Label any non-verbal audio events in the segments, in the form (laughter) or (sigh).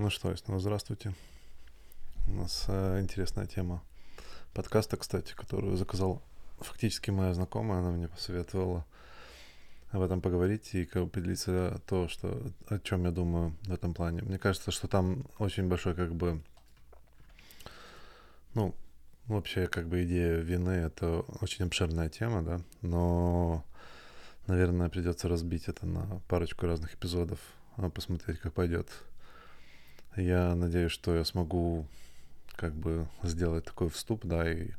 Ну что, снова здравствуйте. У нас э, интересная тема подкаста, кстати, которую заказал фактически моя знакомая. Она мне посоветовала об этом поговорить и как поделиться то, что, о чем я думаю в этом плане. Мне кажется, что там очень большой как бы, ну, вообще как бы идея вины — это очень обширная тема, да, но, наверное, придется разбить это на парочку разных эпизодов, а посмотреть, как пойдет. Я надеюсь, что я смогу как бы сделать такой вступ, да, и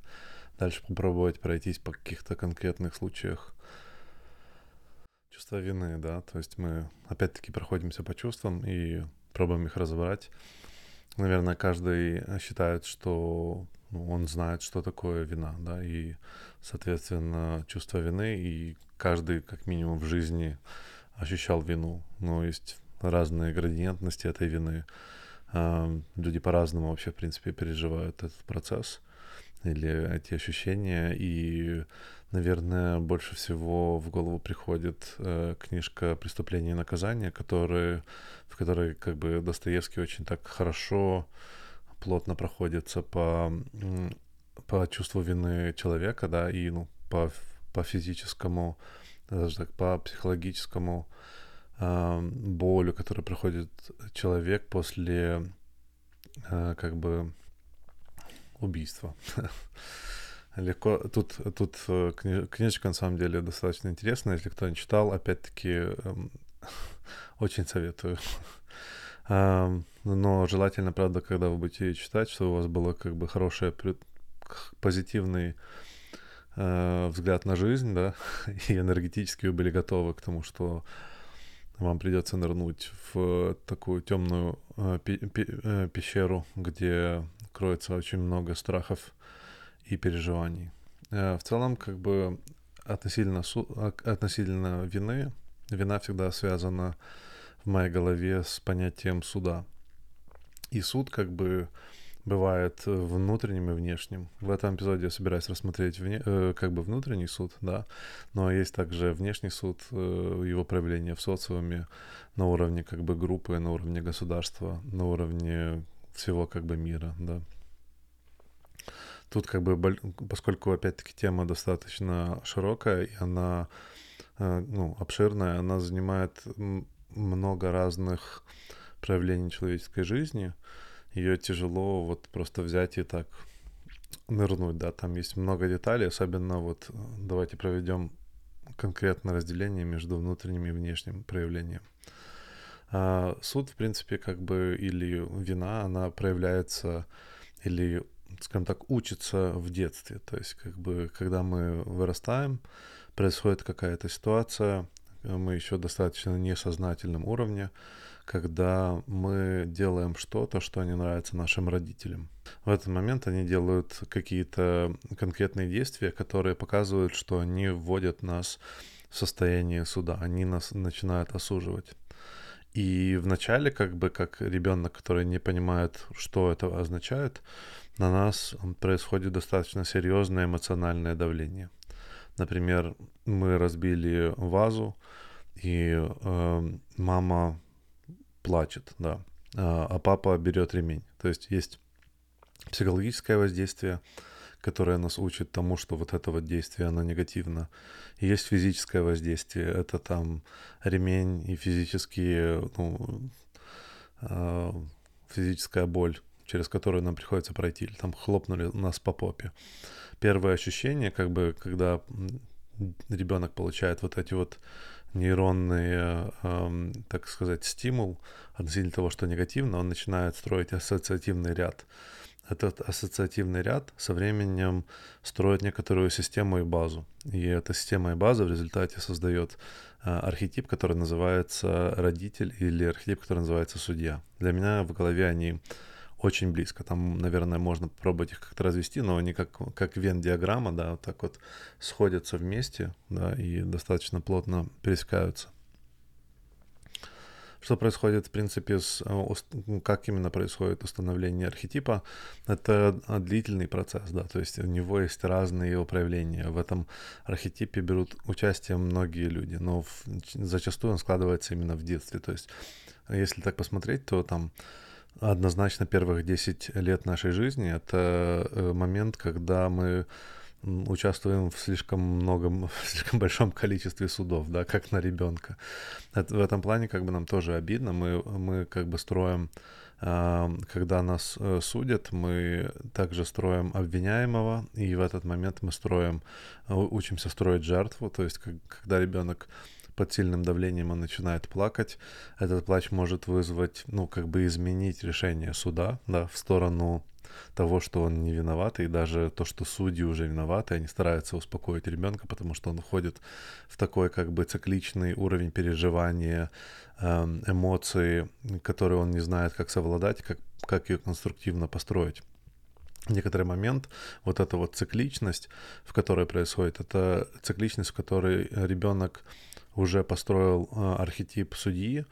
дальше попробовать пройтись по каких-то конкретных случаях чувства вины, да, то есть мы опять-таки проходимся по чувствам и пробуем их разобрать. Наверное, каждый считает, что ну, он знает, что такое вина, да, и, соответственно, чувство вины, и каждый, как минимум, в жизни ощущал вину. Но есть разные градиентности этой вины. Люди по-разному вообще, в принципе, переживают этот процесс или эти ощущения. И, наверное, больше всего в голову приходит э, книжка «Преступление и наказание», которые, в которой как бы Достоевский очень так хорошо, плотно проходится по, по чувству вины человека, да, и ну, по, по физическому, даже так, по психологическому болью, которую проходит человек после э, как бы убийства. (laughs) Легко. Тут, тут э, книжечка на самом деле достаточно интересная. Если кто не читал, опять-таки э, (laughs) очень советую. (laughs) э, но желательно, правда, когда вы будете читать, чтобы у вас было как бы хороший, позитивный э, взгляд на жизнь, да, и энергетически вы были готовы к тому, что вам придется нырнуть в такую темную э, э, пещеру, где кроется очень много страхов и переживаний. Э, в целом, как бы относительно, относительно вины, вина всегда связана в моей голове с понятием суда. И суд как бы бывает внутренним и внешним. В этом эпизоде я собираюсь рассмотреть вне, э, как бы внутренний суд, да, но есть также внешний суд, э, его проявление в социуме на уровне как бы группы, на уровне государства, на уровне всего как бы мира, да. Тут как бы, поскольку опять-таки тема достаточно широкая, и она, э, ну, обширная, она занимает много разных проявлений человеческой жизни, ее тяжело вот просто взять и так нырнуть, да, там есть много деталей, особенно вот давайте проведем конкретное разделение между внутренним и внешним проявлением. А суд, в принципе, как бы или вина, она проявляется или, скажем так, учится в детстве. То есть, как бы, когда мы вырастаем, происходит какая-то ситуация, мы еще достаточно несознательном уровне, когда мы делаем что-то, что не нравится нашим родителям. В этот момент они делают какие-то конкретные действия, которые показывают, что они вводят нас в состояние суда, они нас начинают осуживать. И вначале, как бы, как ребенок, который не понимает, что это означает, на нас происходит достаточно серьезное эмоциональное давление. Например, мы разбили вазу, и э, мама плачет, да, а, а папа берет ремень. То есть есть психологическое воздействие, которое нас учит тому, что вот это вот действие, оно негативно. И есть физическое воздействие, это там ремень и физические, ну, э, физическая боль, через которую нам приходится пройти, или там хлопнули нас по попе. Первое ощущение, как бы, когда ребенок получает вот эти вот нейронный, э, так сказать, стимул относительно того, что негативно, он начинает строить ассоциативный ряд. Этот ассоциативный ряд со временем строит некоторую систему и базу. И эта система и база в результате создает э, архетип, который называется родитель, или архетип, который называется судья. Для меня в голове они очень близко. Там, наверное, можно попробовать их как-то развести, но они как, как вен-диаграмма, да, вот так вот сходятся вместе, да, и достаточно плотно пересекаются. Что происходит, в принципе, с, ну, как именно происходит установление архетипа? Это длительный процесс, да, то есть у него есть разные его проявления. В этом архетипе берут участие многие люди, но в, зачастую он складывается именно в детстве. То есть, если так посмотреть, то там однозначно первых 10 лет нашей жизни — это э, момент, когда мы участвуем в слишком многом, (laughs) в слишком большом количестве судов, да, как на ребенка. Это, в этом плане как бы нам тоже обидно. Мы, мы как бы строим, э, когда нас э, судят, мы также строим обвиняемого, и в этот момент мы строим, учимся строить жертву, то есть как, когда ребенок под сильным давлением он начинает плакать, этот плач может вызвать, ну, как бы изменить решение суда, да, в сторону того, что он не виноват, и даже то, что судьи уже виноваты, они стараются успокоить ребенка, потому что он уходит в такой как бы цикличный уровень переживания, эм, эмоции, которые он не знает, как совладать, как, как ее конструктивно построить. Некоторый момент вот эта вот цикличность, в которой происходит, это цикличность, в которой ребенок уже построил э, архетип судьи,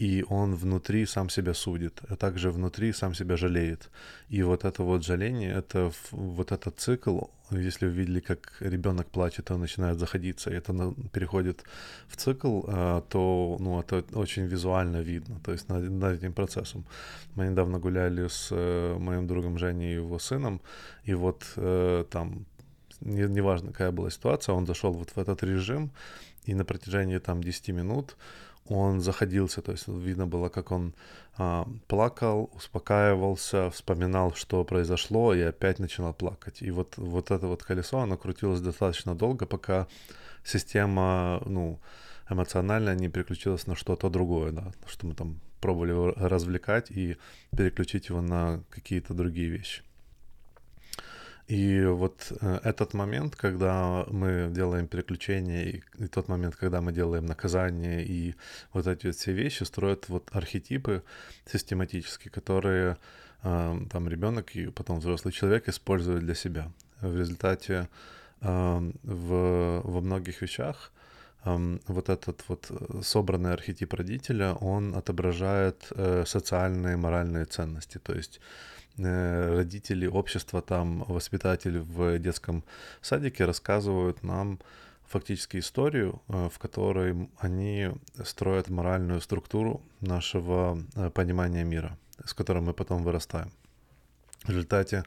и он внутри сам себя судит, а также внутри сам себя жалеет. И вот это вот жаление, это вот этот цикл, если вы видели, как ребенок плачет, он начинает заходиться, и это переходит в цикл, э, то ну, это очень визуально видно, то есть над, над этим процессом. Мы недавно гуляли с э, моим другом Женей и его сыном, и вот там неважно, какая была ситуация, он зашел вот в этот режим, и на протяжении там 10 минут он заходился, то есть видно было, как он а, плакал, успокаивался, вспоминал, что произошло, и опять начинал плакать. И вот, вот это вот колесо, оно крутилось достаточно долго, пока система, ну, эмоционально не переключилась на что-то другое, да, что мы там пробовали развлекать и переключить его на какие-то другие вещи. И вот э, этот момент, когда мы делаем переключение, и, тот момент, когда мы делаем наказание, и вот эти все вещи строят вот архетипы систематически, которые э, там ребенок и потом взрослый человек используют для себя. В результате э, в, во многих вещах э, вот этот вот собранный архетип родителя, он отображает э, социальные, моральные ценности. То есть Э, родители, общество, там, воспитатели в детском садике рассказывают нам фактически историю, э, в которой они строят моральную структуру нашего э, понимания мира, с которым мы потом вырастаем. В результате,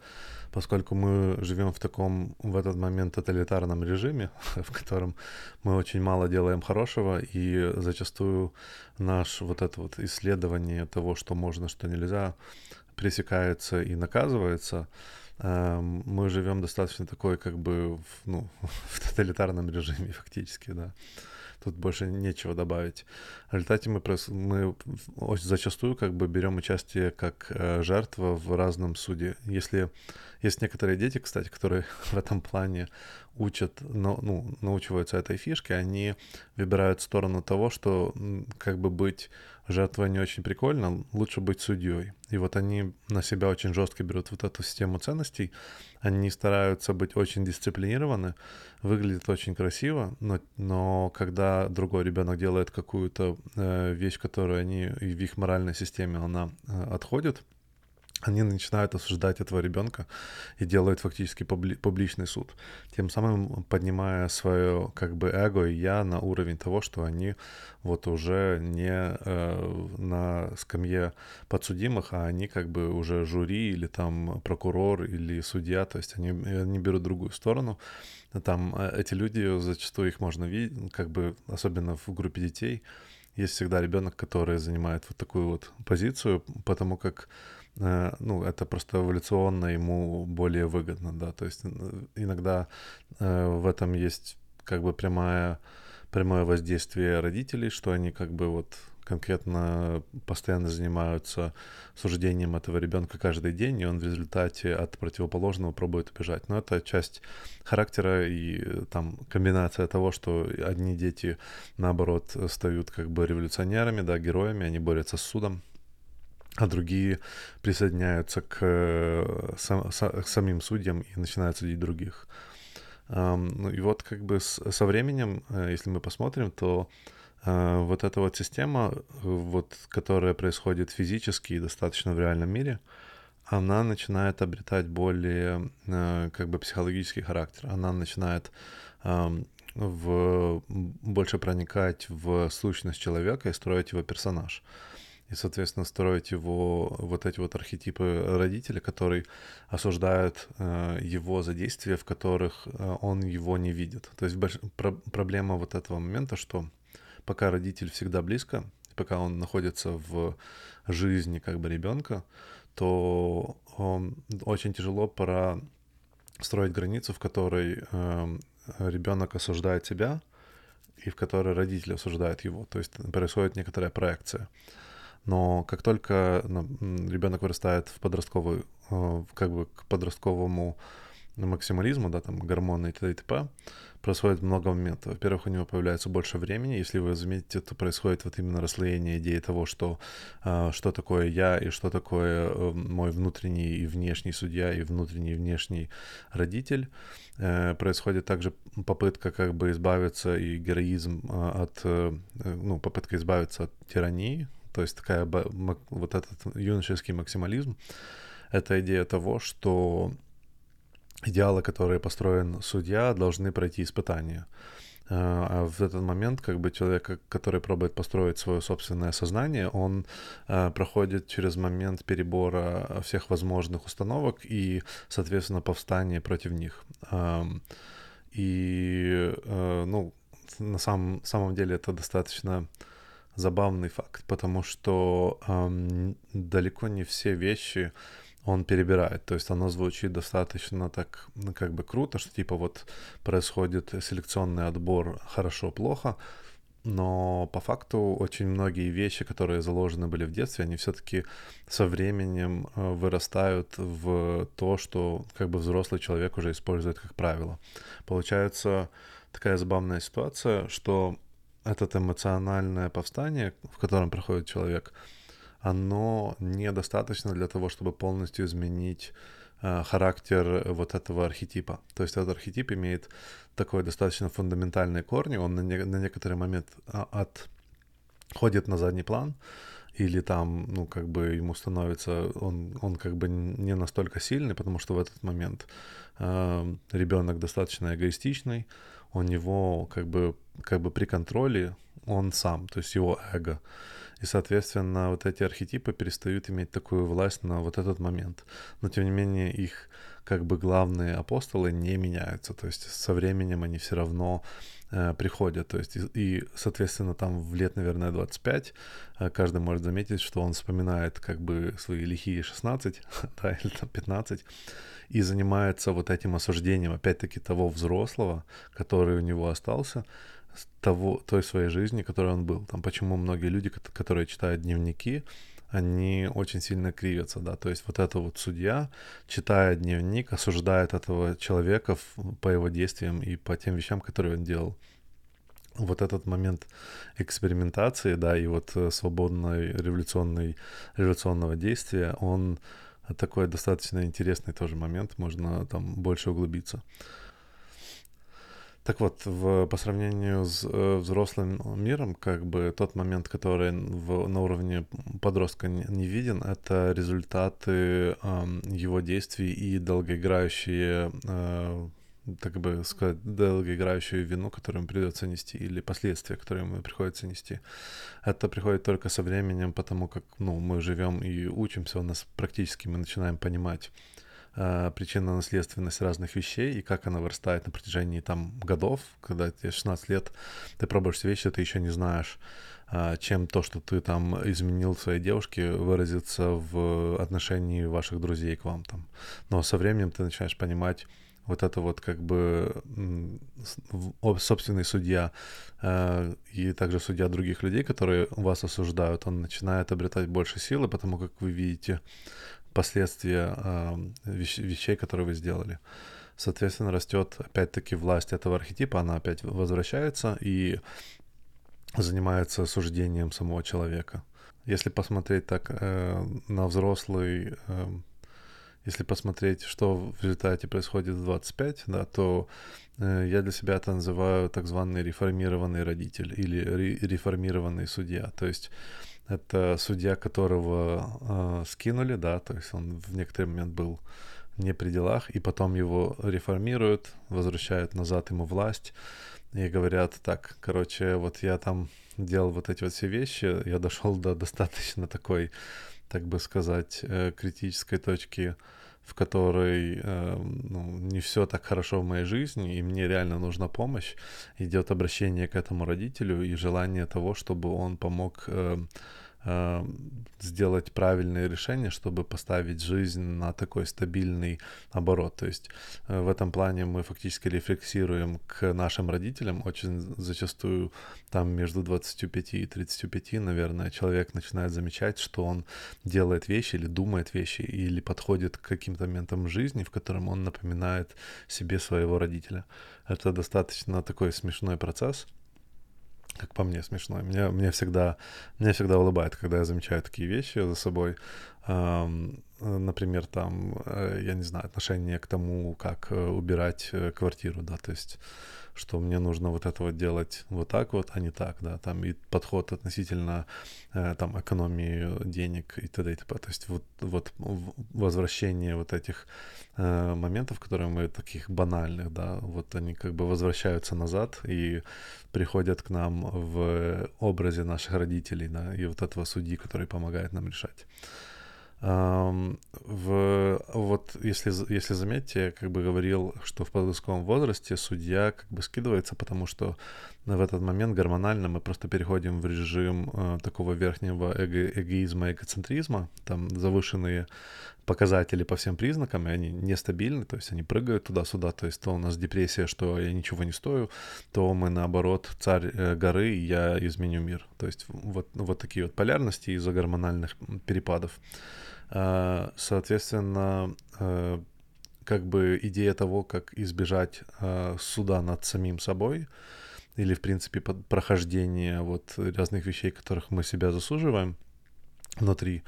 поскольку мы живем в таком, в этот момент, тоталитарном режиме, (laughs) в котором мы очень мало делаем хорошего, и зачастую наш вот это вот исследование того, что можно, что нельзя, пресекается и наказывается, эм, мы живем достаточно такой, как бы, в, ну, (laughs) в тоталитарном режиме фактически, да. Тут больше нечего добавить. В результате мы, мы очень зачастую как бы берем участие как э, жертва в разном суде. Если есть некоторые дети, кстати, которые (laughs) в этом плане учат, ну, научиваются этой фишке, они выбирают сторону того, что как бы быть жертвой не очень прикольно, лучше быть судьей. И вот они на себя очень жестко берут вот эту систему ценностей, они стараются быть очень дисциплинированы, выглядит очень красиво, но, но когда другой ребенок делает какую-то э, вещь, которую они в их моральной системе, она э, отходит, они начинают осуждать этого ребенка и делают фактически публи- публичный суд, тем самым поднимая свое как бы эго и я на уровень того, что они вот уже не э, на скамье подсудимых, а они как бы уже жюри или там прокурор или судья, то есть они, они берут другую сторону. Там э, эти люди, зачастую их можно видеть, как бы особенно в группе детей, есть всегда ребенок, который занимает вот такую вот позицию, потому как ну, это просто эволюционно ему более выгодно, да, то есть иногда э, в этом есть как бы прямая, прямое воздействие родителей, что они как бы вот конкретно постоянно занимаются суждением этого ребенка каждый день, и он в результате от противоположного пробует убежать. Но это часть характера и там комбинация того, что одни дети, наоборот, стают как бы революционерами, да, героями, они борются с судом, а другие присоединяются к, э, сам, к самим судьям и начинают судить других. Ну и вот как бы со временем, э, если мы посмотрим, то э, вот эта вот система, вот, которая происходит физически и достаточно в реальном мире, она начинает обретать более как бы психологический характер. Она начинает в, больше проникать в сущность человека и строить его персонаж. И, соответственно, строить его, вот эти вот архетипы родителя, который осуждает э, его за действия, в которых э, он его не видит. То есть больш... про- проблема вот этого момента, что пока родитель всегда близко, пока он находится в жизни как бы ребенка, то он, очень тяжело пора строить границу, в которой э, ребенок осуждает себя, и в которой родители осуждают его. То есть происходит некоторая проекция. Но как только ну, ребенок вырастает в подростковую, э, как бы к подростковому максимализму, да, там гормоны и т.д. и т.п., происходит много моментов. Во-первых, у него появляется больше времени. Если вы заметите, то происходит вот именно расслоение идеи того, что э, что такое я и что такое э, мой внутренний и внешний судья и внутренний и внешний родитель. Происходит также попытка как бы избавиться и героизм от, ну, попытка избавиться от тирании, то есть такая вот этот юношеский максимализм. Это идея того, что идеалы, которые построен судья, должны пройти испытания. А, а в этот момент, как бы человек, который пробует построить свое собственное сознание, он а, проходит через момент перебора всех возможных установок и, соответственно, повстание против них. И, а, ну, на самом, самом деле это достаточно забавный факт, потому что далеко не все вещи, он перебирает. То есть оно звучит достаточно так, ну, как бы круто, что типа вот происходит селекционный отбор хорошо-плохо, но по факту очень многие вещи, которые заложены были в детстве, они все-таки со временем э, вырастают в то, что как бы взрослый человек уже использует как правило. Получается такая забавная ситуация, что это эмоциональное повстание, в котором проходит человек, оно недостаточно для того, чтобы полностью изменить э, характер вот этого архетипа. То есть этот архетип имеет такой достаточно фундаментальный корни, он на, не, на некоторый момент а, отходит на задний план, или там, ну, как бы ему становится, он, он как бы не настолько сильный, потому что в этот момент э, ребенок достаточно эгоистичный, у него как бы, как бы при контроле он сам, то есть его эго. И, соответственно, вот эти архетипы перестают иметь такую власть на вот этот момент. Но, тем не менее, их как бы главные апостолы не меняются. То есть со временем они все равно э, приходят. То есть и, и, соответственно, там в лет, наверное, 25 э, каждый может заметить, что он вспоминает как бы свои лихие 16, (laughs) да, или там 15, и занимается вот этим осуждением, опять-таки, того взрослого, который у него остался, того, той своей жизни, которой он был. Там почему многие люди, которые читают дневники, они очень сильно кривятся, да, то есть вот это вот судья, читая дневник, осуждает этого человека по его действиям и по тем вещам, которые он делал. Вот этот момент экспериментации, да, и вот э, свободной революционной, революционного действия, он такой достаточно интересный тоже момент, можно там больше углубиться. Так вот, в, по сравнению с э, взрослым миром, как бы тот момент, который в, на уровне подростка не, не виден, это результаты э, его действий и долгоиграющие, э, так бы сказать, долгоиграющую вину, которую ему придется нести, или последствия, которые ему приходится нести. Это приходит только со временем, потому как ну, мы живем и учимся, у нас практически мы начинаем понимать причинно-наследственность разных вещей и как она вырастает на протяжении там годов, когда тебе 16 лет, ты пробуешь вещи, ты еще не знаешь, э, чем то, что ты там изменил своей девушке, выразится в отношении ваших друзей к вам там. Но со временем ты начинаешь понимать, вот это вот как бы собственный судья э, и также судья других людей, которые вас осуждают, он начинает обретать больше силы, потому как вы видите последствия э, вещ- вещей, которые вы сделали. Соответственно, растет опять-таки власть этого архетипа, она опять возвращается и занимается суждением самого человека. Если посмотреть так э, на взрослый, э, если посмотреть, что в результате происходит в 25, да, то э, я для себя это называю так званый реформированный родитель или ре- реформированный судья. То есть это судья, которого э, скинули, да, то есть он в некоторый момент был не при делах, и потом его реформируют, возвращают назад ему власть и говорят, так, короче, вот я там делал вот эти вот все вещи, я дошел до достаточно такой, так бы сказать, э, критической точки, в которой э, ну, не все так хорошо в моей жизни, и мне реально нужна помощь, идет обращение к этому родителю и желание того, чтобы он помог э, сделать правильное решение, чтобы поставить жизнь на такой стабильный оборот. То есть э, в этом плане мы фактически рефлексируем к нашим родителям. Очень зачастую там между 25 и 35, наверное, человек начинает замечать, что он делает вещи или думает вещи, или подходит к каким-то моментам жизни, в котором он напоминает себе своего родителя. Это достаточно такой смешной процесс — как по мне, смешно. Меня, меня, всегда, меня всегда улыбает, когда я замечаю такие вещи за собой. Например, там, э, я не знаю, отношение к тому, как э, убирать э, квартиру, да, то есть что мне нужно вот это вот делать вот так вот, а не так, да, там и подход относительно э, там экономии денег и т.д. и т.п. То есть вот, вот возвращение вот этих э, моментов, которые мы таких банальных, да, вот они как бы возвращаются назад и приходят к нам в образе наших родителей, да, и вот этого судьи, который помогает нам решать. В, вот если, если заметьте, я как бы говорил, что в подростковом возрасте судья как бы скидывается, потому что в этот момент гормонально мы просто переходим в режим э, такого верхнего эго, эгоизма, эгоцентризма, там завышенные показатели по всем признакам, и они нестабильны, то есть они прыгают туда-сюда, то есть то у нас депрессия, что я ничего не стою, то мы наоборот царь э, горы, и я изменю мир. То есть вот, вот такие вот полярности из-за гормональных перепадов. А, соответственно, а, как бы идея того, как избежать а, суда над самим собой, или, в принципе, прохождение вот разных вещей, которых мы себя заслуживаем внутри,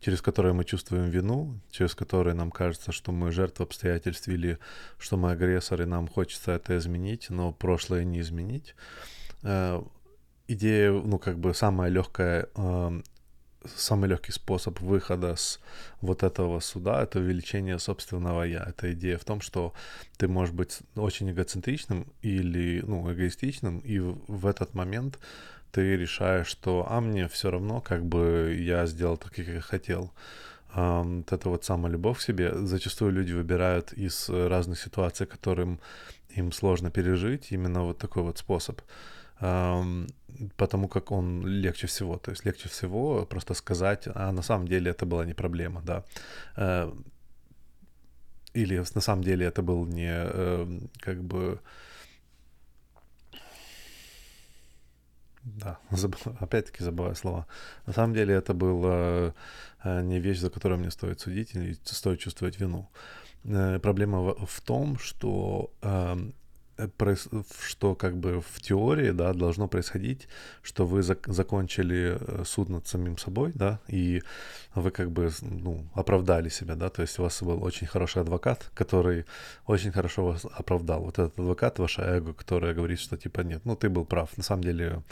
через которые мы чувствуем вину, через которые нам кажется, что мы жертва обстоятельств или что мы агрессор, и нам хочется это изменить, но прошлое не изменить. Идея, ну, как бы самая легкая самый легкий способ выхода с вот этого суда — это увеличение собственного «я». Это идея в том, что ты можешь быть очень эгоцентричным или, ну, эгоистичным, и в этот момент ты решаешь, что «а мне все равно, как бы я сделал так, как я хотел». Вот это вот самолюбовь к себе. Зачастую люди выбирают из разных ситуаций, которым им сложно пережить, именно вот такой вот способ потому как он легче всего. То есть легче всего просто сказать, а на самом деле это была не проблема, да. Э, или на самом деле это был не эм, как бы... Да, (laughs) забыл, опять-таки забываю слова. На самом деле это была э, не вещь, за которую мне стоит судить или стоит чувствовать вину. Э, проблема в том, что эм, что как бы в теории, да, должно происходить, что вы зак- закончили э, суд над самим собой, да, и вы как бы, ну, оправдали себя, да, то есть у вас был очень хороший адвокат, который очень хорошо вас оправдал. Вот этот адвокат, ваше эго, которое говорит, что типа нет, ну, ты был прав, на самом деле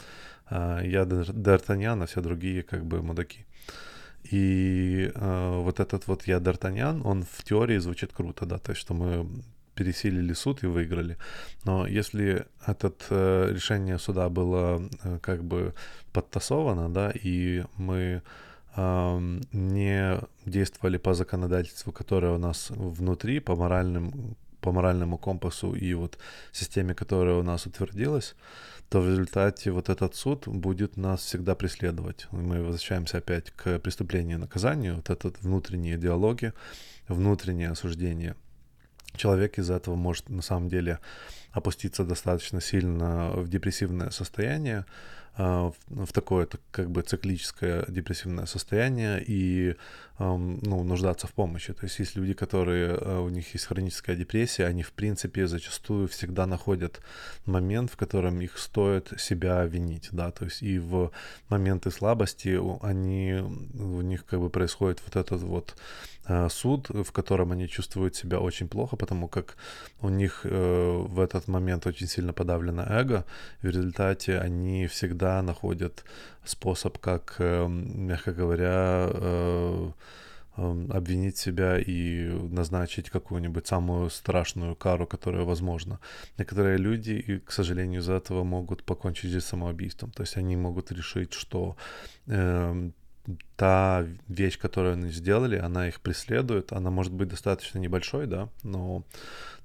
э, я Д'Артаньян, а все другие как бы мудаки. И э, вот этот вот я Д'Артаньян, он в теории звучит круто, да, то есть что мы пересилили суд и выиграли. Но если это э, решение суда было э, как бы подтасовано, да, и мы э, не действовали по законодательству, которое у нас внутри, по моральным по моральному компасу и вот системе, которая у нас утвердилась, то в результате вот этот суд будет нас всегда преследовать. Мы возвращаемся опять к преступлению и наказанию, вот этот внутренние диалоги, внутреннее осуждение – человек из-за этого может на самом деле опуститься достаточно сильно в депрессивное состояние, в такое как бы циклическое депрессивное состояние и ну, нуждаться в помощи. То есть есть люди, которые, а, у них есть хроническая депрессия, они в принципе зачастую всегда находят момент, в котором их стоит себя винить, да, то есть и в моменты слабости они, у них как бы происходит вот этот вот а, суд, в котором они чувствуют себя очень плохо, потому как у них э, в этот момент очень сильно подавлено эго, в результате они всегда находят способ, как, э, мягко говоря, э, Эм, обвинить себя и назначить какую-нибудь самую страшную кару, которая возможна. Некоторые люди, к сожалению, из-за этого могут покончить жизнь самоубийством. То есть они могут решить, что э, та вещь, которую они сделали, она их преследует, она может быть достаточно небольшой, да, но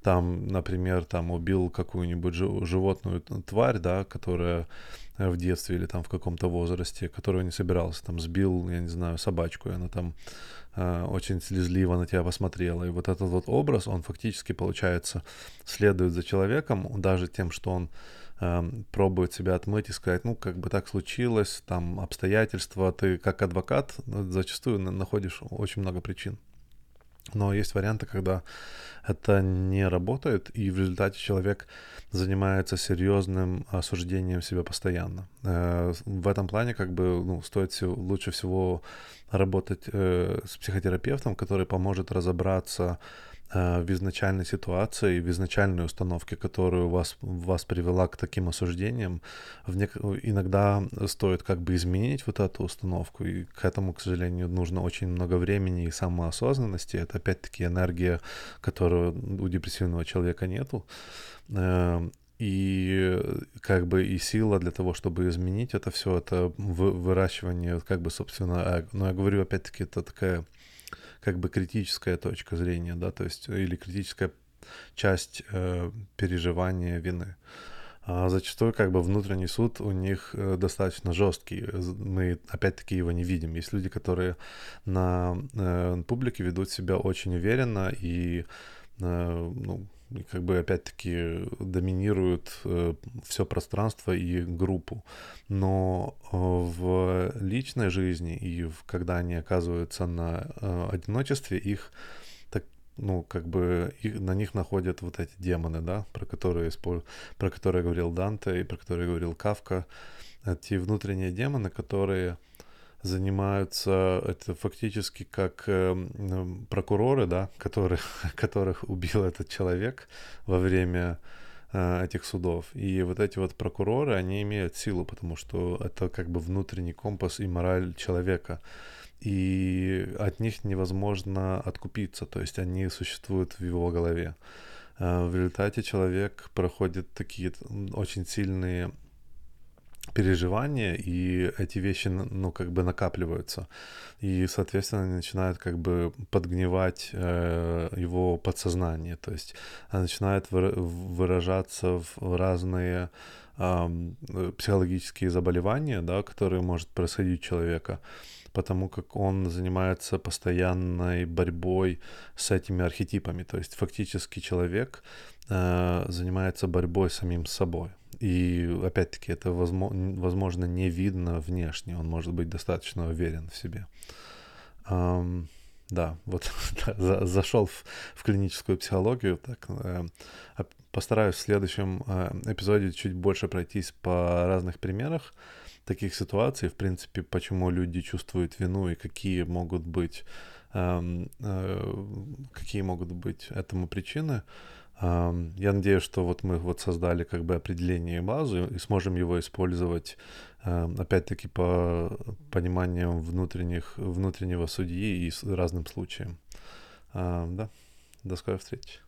там, например, там убил какую-нибудь животную тварь, да, которая в детстве или там в каком-то возрасте, которую не собирался, там сбил, я не знаю, собачку, и она там э, очень слезливо на тебя посмотрела. И вот этот вот образ, он фактически, получается, следует за человеком, даже тем, что он э, пробует себя отмыть и сказать, ну, как бы так случилось, там обстоятельства, ты как адвокат ну, зачастую находишь очень много причин. Но есть варианты, когда это не работает, и в результате человек занимается серьезным осуждением себя постоянно. Э, в этом плане как бы ну, стоит лучше всего работать э, с психотерапевтом, который поможет разобраться Э, в изначальной ситуации, в изначальной установке, которую вас, вас привела к таким осуждениям, в нек... иногда стоит как бы изменить вот эту установку, и к этому, к сожалению, нужно очень много времени и самоосознанности. Это опять-таки энергия, которую у депрессивного человека нету. Э, и как бы и сила для того, чтобы изменить это все, это выращивание как бы собственно эго. Но я говорю опять-таки, это такая как бы критическая точка зрения, да, то есть или критическая часть э, переживания вины. А зачастую как бы внутренний суд у них э, достаточно жесткий. Мы опять-таки его не видим. Есть люди, которые на э, публике ведут себя очень уверенно и э, ну, как бы опять-таки доминируют э, все пространство и группу. Но э, в личной жизни и в, когда они оказываются на э, одиночестве, их так, ну, как бы их, на них находят вот эти демоны, да, про которые, про которые говорил Данте и про которые говорил Кавка. Эти внутренние демоны, которые занимаются, это фактически как э, прокуроры, да, (laughs) которые, которых убил этот человек во время э, этих судов. И вот эти вот прокуроры, они имеют силу, потому что это как бы внутренний компас и мораль человека. И от них невозможно откупиться, то есть они существуют в его голове. Э, в результате человек проходит такие очень сильные переживания, и эти вещи, ну, как бы накапливаются. И, соответственно, они начинают как бы подгнивать э, его подсознание. То есть начинает выражаться в разные э, психологические заболевания, да, которые может происходить у человека потому как он занимается постоянной борьбой с этими архетипами. То есть фактически человек э, занимается борьбой самим собой. И опять-таки это возможно не видно внешне, он может быть достаточно уверен в себе. Um, да, вот (laughs) да, зашел в, в клиническую психологию. Так, э, постараюсь в следующем э, эпизоде чуть больше пройтись по разных примерах таких ситуаций, в принципе, почему люди чувствуют вину и какие могут быть, э, э, какие могут быть этому причины. Я надеюсь, что вот мы вот создали как бы определение и базу и сможем его использовать опять-таки по пониманием внутренних, внутреннего судьи и разным случаям. Да, до скорой встречи.